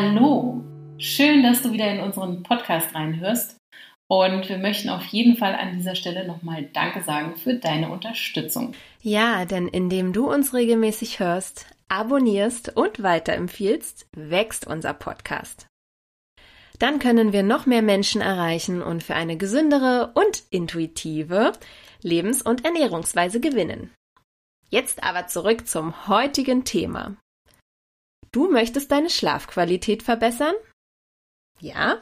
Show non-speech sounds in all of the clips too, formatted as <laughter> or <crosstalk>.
Hallo, schön, dass du wieder in unseren Podcast reinhörst. Und wir möchten auf jeden Fall an dieser Stelle nochmal Danke sagen für deine Unterstützung. Ja, denn indem du uns regelmäßig hörst, abonnierst und weiterempfiehlst, wächst unser Podcast. Dann können wir noch mehr Menschen erreichen und für eine gesündere und intuitive Lebens- und Ernährungsweise gewinnen. Jetzt aber zurück zum heutigen Thema. Du möchtest deine Schlafqualität verbessern? Ja?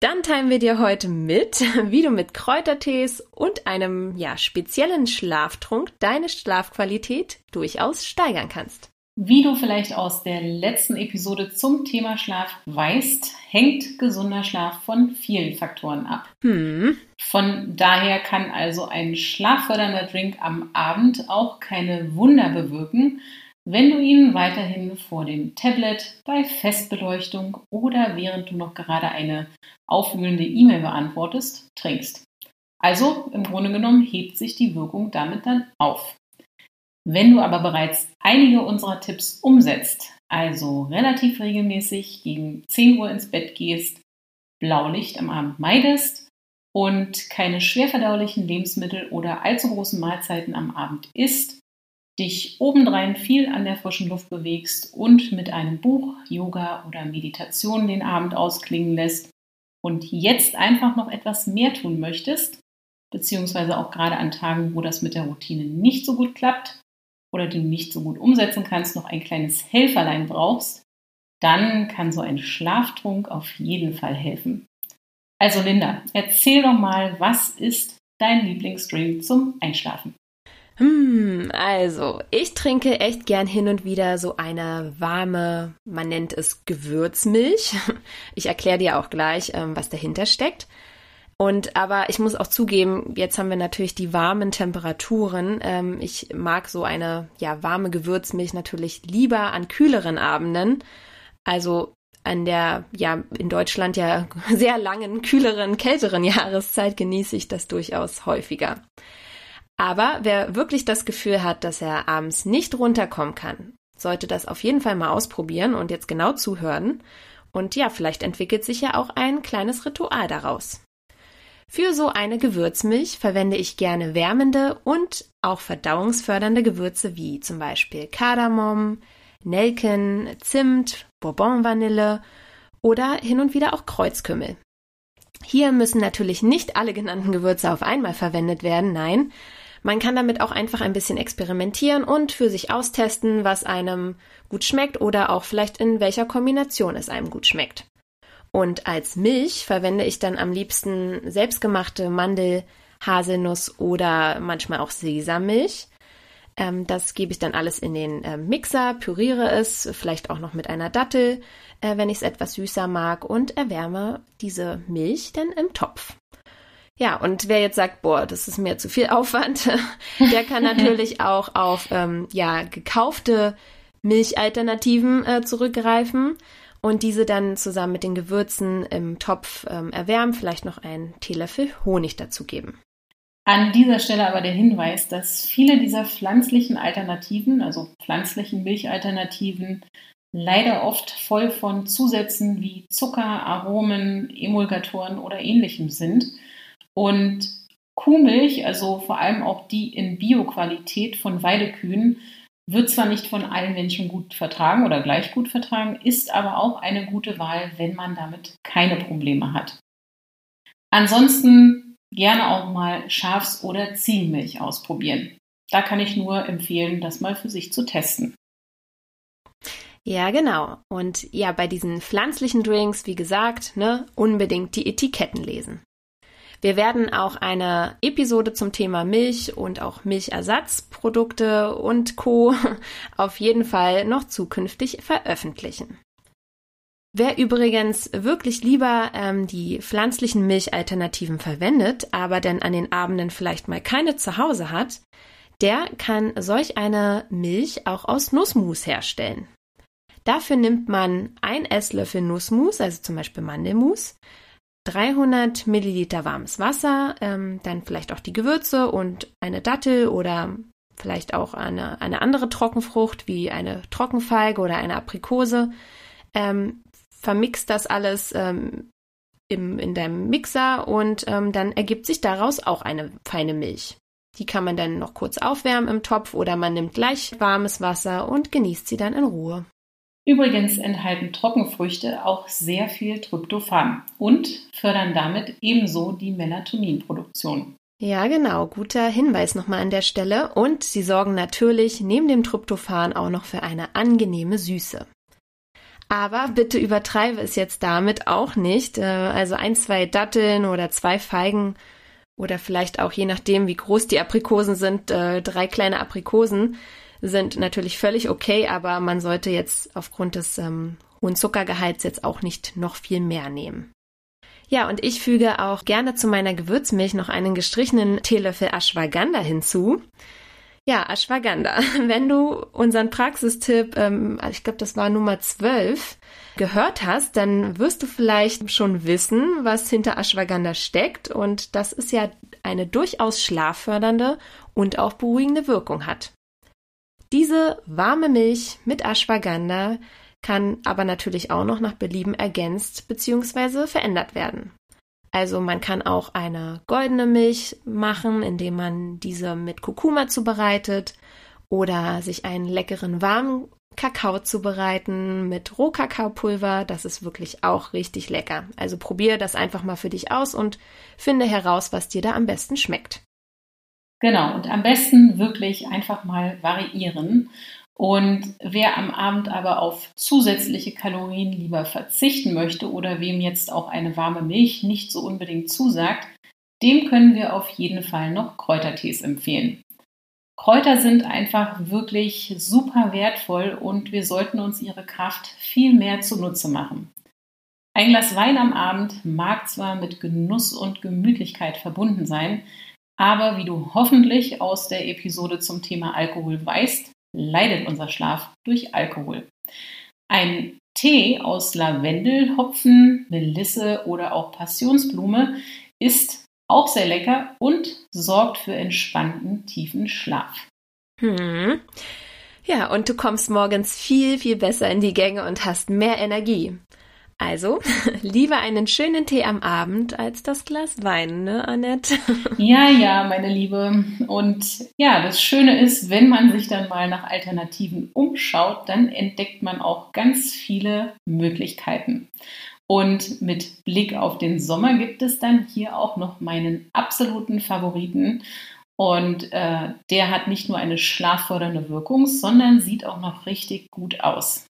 Dann teilen wir dir heute mit, <laughs> wie du mit Kräutertees und einem ja, speziellen Schlaftrunk deine Schlafqualität durchaus steigern kannst. Wie du vielleicht aus der letzten Episode zum Thema Schlaf weißt, hängt gesunder Schlaf von vielen Faktoren ab. Hm. Von daher kann also ein schlaffördernder Drink am Abend auch keine Wunder bewirken, wenn du ihn weiterhin vor dem Tablet, bei Festbeleuchtung oder während du noch gerade eine aufwühlende E-Mail beantwortest, trinkst. Also im Grunde genommen hebt sich die Wirkung damit dann auf. Wenn du aber bereits einige unserer Tipps umsetzt, also relativ regelmäßig gegen 10 Uhr ins Bett gehst, Blaulicht am Abend meidest und keine schwerverdaulichen Lebensmittel oder allzu großen Mahlzeiten am Abend isst, dich obendrein viel an der frischen Luft bewegst und mit einem Buch, Yoga oder Meditation den Abend ausklingen lässt und jetzt einfach noch etwas mehr tun möchtest, beziehungsweise auch gerade an Tagen, wo das mit der Routine nicht so gut klappt oder du nicht so gut umsetzen kannst, noch ein kleines Helferlein brauchst, dann kann so ein Schlaftrunk auf jeden Fall helfen. Also Linda, erzähl doch mal, was ist dein Lieblingsdrink zum Einschlafen? Hm, also, ich trinke echt gern hin und wieder so eine warme, man nennt es Gewürzmilch. <laughs> Ich erkläre dir auch gleich, ähm, was dahinter steckt. Und aber ich muss auch zugeben, jetzt haben wir natürlich die warmen Temperaturen. Ähm, ich mag so eine ja warme Gewürzmilch natürlich lieber an kühleren Abenden. Also an der ja in Deutschland ja <laughs> sehr langen, kühleren, kälteren Jahreszeit genieße ich das durchaus häufiger. Aber wer wirklich das Gefühl hat, dass er abends nicht runterkommen kann, sollte das auf jeden Fall mal ausprobieren und jetzt genau zuhören. Und ja, vielleicht entwickelt sich ja auch ein kleines Ritual daraus. Für so eine Gewürzmilch verwende ich gerne wärmende und auch verdauungsfördernde Gewürze wie zum Beispiel Kardamom, Nelken, Zimt, Bourbon-Vanille oder hin und wieder auch Kreuzkümmel. Hier müssen natürlich nicht alle genannten Gewürze auf einmal verwendet werden, nein, man kann damit auch einfach ein bisschen experimentieren und für sich austesten, was einem gut schmeckt oder auch vielleicht in welcher Kombination es einem gut schmeckt. Und als Milch verwende ich dann am liebsten selbstgemachte Mandel, Haselnuss oder manchmal auch Sesammilch. Ähm, das gebe ich dann alles in den äh, Mixer, püriere es, vielleicht auch noch mit einer Dattel, äh, wenn ich es etwas süßer mag und erwärme diese Milch dann im Topf. Ja, und wer jetzt sagt, boah, das ist mir zu viel Aufwand, <laughs> der kann natürlich <laughs> auch auf ähm, ja gekaufte Milchalternativen äh, zurückgreifen und diese dann zusammen mit den Gewürzen im Topf ähm, erwärmen, vielleicht noch einen Teelöffel Honig dazugeben. An dieser Stelle aber der Hinweis, dass viele dieser pflanzlichen Alternativen, also pflanzlichen Milchalternativen, leider oft voll von Zusätzen wie Zucker, Aromen, Emulgatoren oder ähnlichem sind und Kuhmilch, also vor allem auch die in Bioqualität von Weidekühen, wird zwar nicht von allen Menschen gut vertragen oder gleich gut vertragen, ist aber auch eine gute Wahl, wenn man damit keine Probleme hat. Ansonsten gerne auch mal Schafs- oder Ziegenmilch ausprobieren. Da kann ich nur empfehlen, das mal für sich zu testen. Ja, genau. Und ja, bei diesen pflanzlichen Drinks, wie gesagt, ne, unbedingt die Etiketten lesen. Wir werden auch eine Episode zum Thema Milch und auch Milchersatzprodukte und Co. <laughs> auf jeden Fall noch zukünftig veröffentlichen. Wer übrigens wirklich lieber ähm, die pflanzlichen Milchalternativen verwendet, aber dann an den Abenden vielleicht mal keine zu Hause hat, der kann solch eine Milch auch aus Nussmus herstellen. Dafür nimmt man ein Esslöffel Nussmus, also zum Beispiel Mandelmus, 300 Milliliter warmes Wasser, ähm, dann vielleicht auch die Gewürze und eine Dattel oder vielleicht auch eine, eine andere Trockenfrucht wie eine Trockenfeige oder eine Aprikose. Ähm, vermixt das alles ähm, im, in deinem Mixer und ähm, dann ergibt sich daraus auch eine feine Milch. Die kann man dann noch kurz aufwärmen im Topf oder man nimmt gleich warmes Wasser und genießt sie dann in Ruhe. Übrigens enthalten Trockenfrüchte auch sehr viel Tryptophan und fördern damit ebenso die Melatoninproduktion. Ja, genau. Guter Hinweis nochmal an der Stelle. Und sie sorgen natürlich neben dem Tryptophan auch noch für eine angenehme Süße. Aber bitte übertreibe es jetzt damit auch nicht. Äh, also ein, zwei Datteln oder zwei Feigen oder vielleicht auch je nachdem, wie groß die Aprikosen sind, äh, drei kleine Aprikosen sind natürlich völlig okay, aber man sollte jetzt aufgrund des ähm, hohen Zuckergehalts jetzt auch nicht noch viel mehr nehmen. Ja, und ich füge auch gerne zu meiner Gewürzmilch noch einen gestrichenen Teelöffel Ashwagandha hinzu. Ja, Ashwagandha. <laughs> Wenn du unseren Praxistipp, ähm, ich glaube, das war Nummer 12, gehört hast, dann wirst du vielleicht schon wissen, was hinter Ashwagandha steckt und dass es ja eine durchaus schlaffördernde und auch beruhigende Wirkung hat. Diese warme Milch mit Ashwagandha kann aber natürlich auch noch nach Belieben ergänzt bzw. verändert werden. Also man kann auch eine goldene Milch machen, indem man diese mit Kurkuma zubereitet oder sich einen leckeren warmen Kakao zubereiten mit Rohkakaopulver. Das ist wirklich auch richtig lecker. Also probiere das einfach mal für dich aus und finde heraus, was dir da am besten schmeckt. Genau, und am besten wirklich einfach mal variieren und wer am Abend aber auf zusätzliche Kalorien lieber verzichten möchte oder wem jetzt auch eine warme Milch nicht so unbedingt zusagt, dem können wir auf jeden Fall noch Kräutertees empfehlen. Kräuter sind einfach wirklich super wertvoll und wir sollten uns ihre Kraft viel mehr zunutze machen. Ein Glas Wein am Abend mag zwar mit Genuss und Gemütlichkeit verbunden sein, aber wie du hoffentlich aus der Episode zum Thema Alkohol weißt, leidet unser Schlaf durch Alkohol. Ein Tee aus Lavendel, Hopfen, Melisse oder auch Passionsblume ist auch sehr lecker und sorgt für entspannten, tiefen Schlaf. Hm. Ja, und du kommst morgens viel, viel besser in die Gänge und hast mehr Energie. Also, <laughs> lieber einen schönen Tee am Abend als das Glas Wein, ne, Annette? <laughs> Ja, ja, meine Liebe. Und ja, das Schöne ist, wenn man sich dann mal nach Alternativen umschaut, dann entdeckt man auch ganz viele Möglichkeiten. Und mit Blick auf den Sommer gibt es dann hier auch noch meinen absoluten Favoriten. Und äh, der hat nicht nur eine schlaffördernde Wirkung, sondern sieht auch noch richtig gut aus.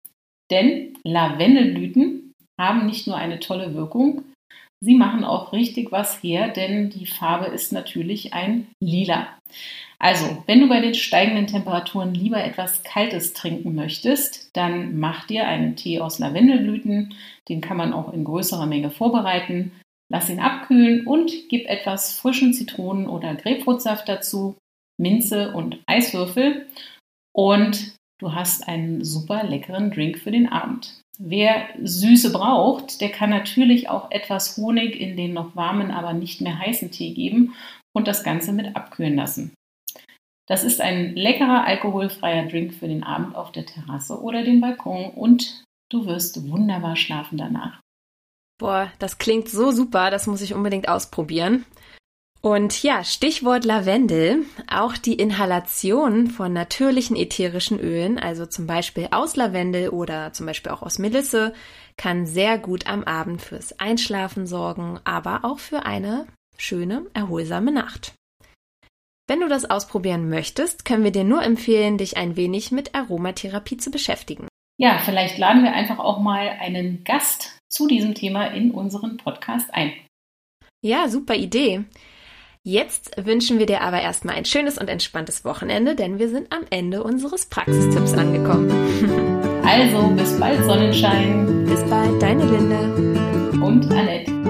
Denn Lavendelblüten haben nicht nur eine tolle Wirkung, sie machen auch richtig was her, denn die Farbe ist natürlich ein Lila. Also, wenn du bei den steigenden Temperaturen lieber etwas Kaltes trinken möchtest, dann mach dir einen Tee aus Lavendelblüten. Den kann man auch in größerer Menge vorbereiten. Lass ihn abkühlen und gib etwas frischen Zitronen- oder Grapefruitsaft dazu, Minze und Eiswürfel. Und du hast einen super leckeren Drink für den Abend. Wer Süße braucht, der kann natürlich auch etwas Honig in den noch warmen, aber nicht mehr heißen Tee geben und das Ganze mit abkühlen lassen. Das ist ein leckerer alkoholfreier Drink für den Abend auf der Terrasse oder dem Balkon und du wirst wunderbar schlafen danach. Boah, das klingt so super, das muss ich unbedingt ausprobieren. Und ja, Stichwort Lavendel. Auch die Inhalation von natürlichen ätherischen Ölen, also zum Beispiel aus Lavendel oder zum Beispiel auch aus Melisse, kann sehr gut am Abend fürs Einschlafen sorgen, aber auch für eine schöne, erholsame Nacht. Wenn du das ausprobieren möchtest, können wir dir nur empfehlen, dich ein wenig mit Aromatherapie zu beschäftigen. Ja, vielleicht laden wir einfach auch mal einen Gast zu diesem Thema in unseren Podcast ein. Ja, super Idee. Jetzt wünschen wir dir aber erstmal ein schönes und entspanntes Wochenende, denn wir sind am Ende unseres Praxistipps angekommen. Also, bis bald Sonnenschein. Bis bald, deine Linde. Und Annette.